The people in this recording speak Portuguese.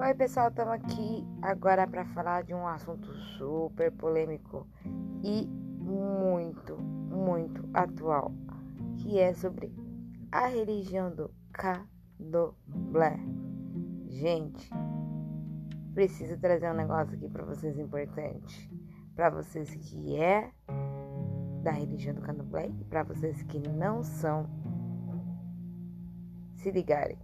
Oi, pessoal, estamos aqui agora para falar de um assunto super polêmico e muito, muito atual, que é sobre a religião do Candomblé. Gente, preciso trazer um negócio aqui para vocês importante, para vocês que é da religião do Candomblé e para vocês que não são, se ligarem.